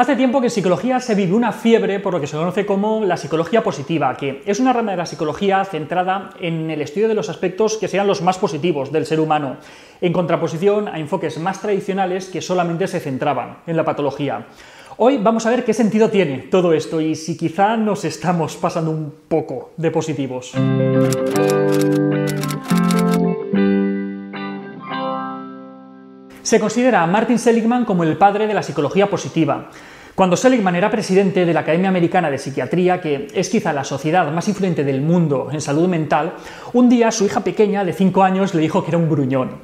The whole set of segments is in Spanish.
Hace tiempo que en psicología se vive una fiebre por lo que se conoce como la psicología positiva, que es una rama de la psicología centrada en el estudio de los aspectos que sean los más positivos del ser humano, en contraposición a enfoques más tradicionales que solamente se centraban en la patología. Hoy vamos a ver qué sentido tiene todo esto y si quizá nos estamos pasando un poco de positivos. Se considera a Martin Seligman como el padre de la psicología positiva. Cuando Seligman era presidente de la Academia Americana de Psiquiatría, que es quizá la sociedad más influyente del mundo en salud mental, un día su hija pequeña de 5 años le dijo que era un gruñón.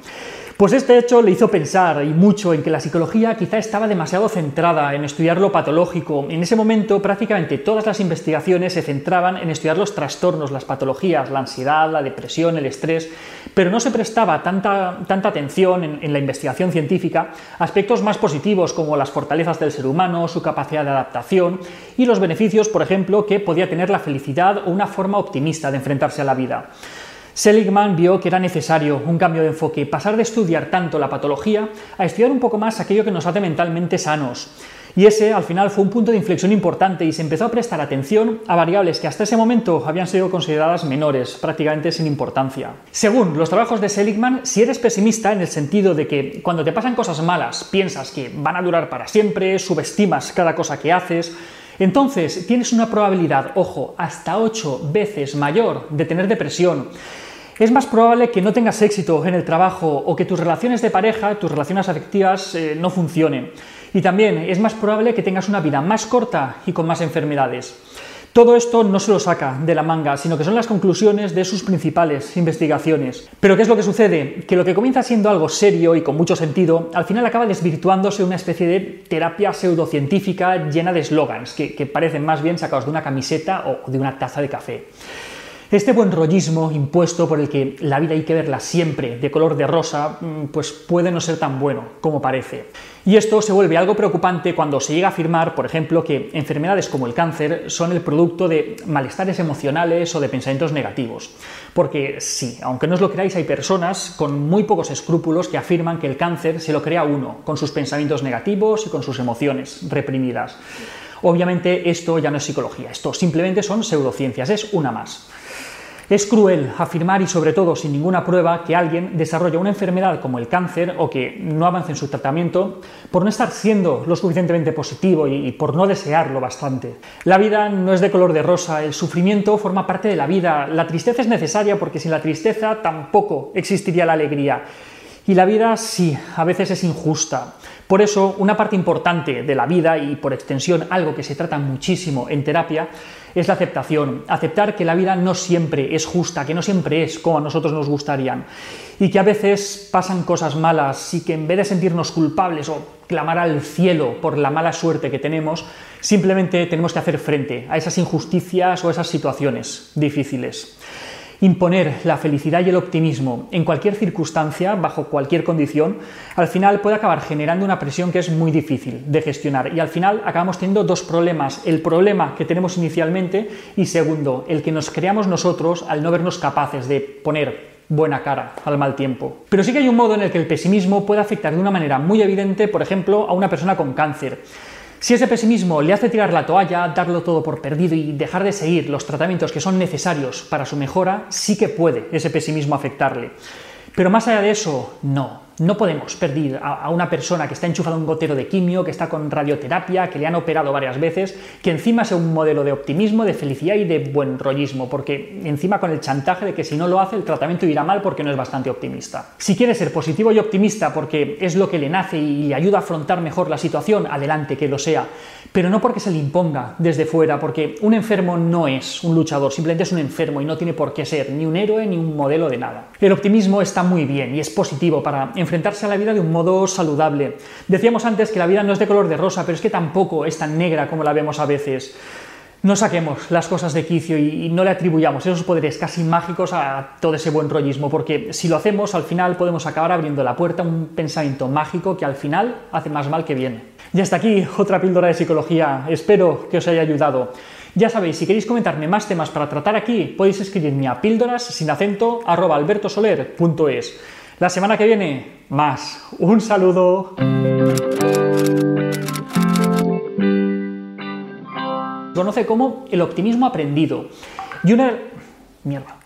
Pues este hecho le hizo pensar y mucho en que la psicología quizá estaba demasiado centrada en estudiar lo patológico. En ese momento prácticamente todas las investigaciones se centraban en estudiar los trastornos, las patologías, la ansiedad, la depresión, el estrés, pero no se prestaba tanta, tanta atención en, en la investigación científica a aspectos más positivos como las fortalezas del ser humano, su capacidad de adaptación y los beneficios, por ejemplo, que podía tener la felicidad o una forma optimista de enfrentarse a la vida. Seligman vio que era necesario un cambio de enfoque, pasar de estudiar tanto la patología a estudiar un poco más aquello que nos hace mentalmente sanos. Y ese al final fue un punto de inflexión importante y se empezó a prestar atención a variables que hasta ese momento habían sido consideradas menores, prácticamente sin importancia. Según los trabajos de Seligman, si eres pesimista en el sentido de que cuando te pasan cosas malas piensas que van a durar para siempre, subestimas cada cosa que haces, entonces tienes una probabilidad, ojo, hasta 8 veces mayor de tener depresión es más probable que no tengas éxito en el trabajo o que tus relaciones de pareja, tus relaciones afectivas eh, no funcionen. Y también es más probable que tengas una vida más corta y con más enfermedades. Todo esto no se lo saca de la manga, sino que son las conclusiones de sus principales investigaciones. Pero ¿qué es lo que sucede? Que lo que comienza siendo algo serio y con mucho sentido, al final acaba desvirtuándose una especie de terapia pseudocientífica llena de eslogans que, que parecen más bien sacados de una camiseta o de una taza de café. Este buen rollismo impuesto por el que la vida hay que verla siempre de color de rosa, mm, pues puede no ser tan bueno como parece. Y esto se vuelve algo preocupante cuando se llega a afirmar, por ejemplo, que enfermedades como el cáncer son el producto de malestares emocionales o de pensamientos negativos. Porque sí, aunque no os lo creáis, hay personas con muy pocos escrúpulos que afirman que el cáncer se lo crea uno, con sus pensamientos negativos y con sus emociones reprimidas. Obviamente esto ya no es psicología, esto simplemente son pseudociencias, es una más. Es cruel afirmar y sobre todo sin ninguna prueba que alguien desarrolla una enfermedad como el cáncer o que no avance en su tratamiento por no estar siendo lo suficientemente positivo y por no desearlo bastante. La vida no es de color de rosa, el sufrimiento forma parte de la vida, la tristeza es necesaria porque sin la tristeza tampoco existiría la alegría. Y la vida sí, a veces es injusta. Por eso, una parte importante de la vida y por extensión algo que se trata muchísimo en terapia es la aceptación. Aceptar que la vida no siempre es justa, que no siempre es como a nosotros nos gustarían y que a veces pasan cosas malas y que en vez de sentirnos culpables o clamar al cielo por la mala suerte que tenemos, simplemente tenemos que hacer frente a esas injusticias o esas situaciones difíciles. Imponer la felicidad y el optimismo en cualquier circunstancia, bajo cualquier condición, al final puede acabar generando una presión que es muy difícil de gestionar y al final acabamos teniendo dos problemas. El problema que tenemos inicialmente y segundo, el que nos creamos nosotros al no vernos capaces de poner buena cara al mal tiempo. Pero sí que hay un modo en el que el pesimismo puede afectar de una manera muy evidente, por ejemplo, a una persona con cáncer. Si ese pesimismo le hace tirar la toalla, darlo todo por perdido y dejar de seguir los tratamientos que son necesarios para su mejora, sí que puede ese pesimismo afectarle. Pero más allá de eso, no. No podemos perder a, una persona que está enchufada a un gotero de quimio, que está con radioterapia, que le han operado varias veces, que encima sea un modelo de optimismo, de felicidad y de buen rollismo, porque encima con el chantaje de que si no lo hace el tratamiento irá mal porque no es bastante optimista. Si quiere ser positivo y optimista porque es lo que le nace y le ayuda a afrontar mejor la situación, adelante que lo sea, pero no porque se le imponga desde fuera, porque un enfermo no es un luchador, simplemente es un enfermo y no tiene por qué ser ni un héroe ni un modelo de nada. El optimismo está muy bien y es positivo para enfrentarse a la vida de un modo saludable. Decíamos antes que la vida no es de color de rosa, pero es que tampoco es tan negra como la vemos a veces. No saquemos las cosas de quicio y, no le atribuyamos esos poderes casi mágicos a todo ese buen rollismo, porque si lo hacemos, al final podemos acabar abriendo la puerta a un pensamiento mágico que al final hace más mal que bien. Y hasta aquí otra píldora de psicología. Espero que os haya ayudado. Ya sabéis, si queréis comentarme más temas para tratar aquí, podéis escribirme a píldoras sin acento albertosoler.es. La semana que viene, más. Un saludo. Conoce como el optimismo aprendido. Y una... Mierda.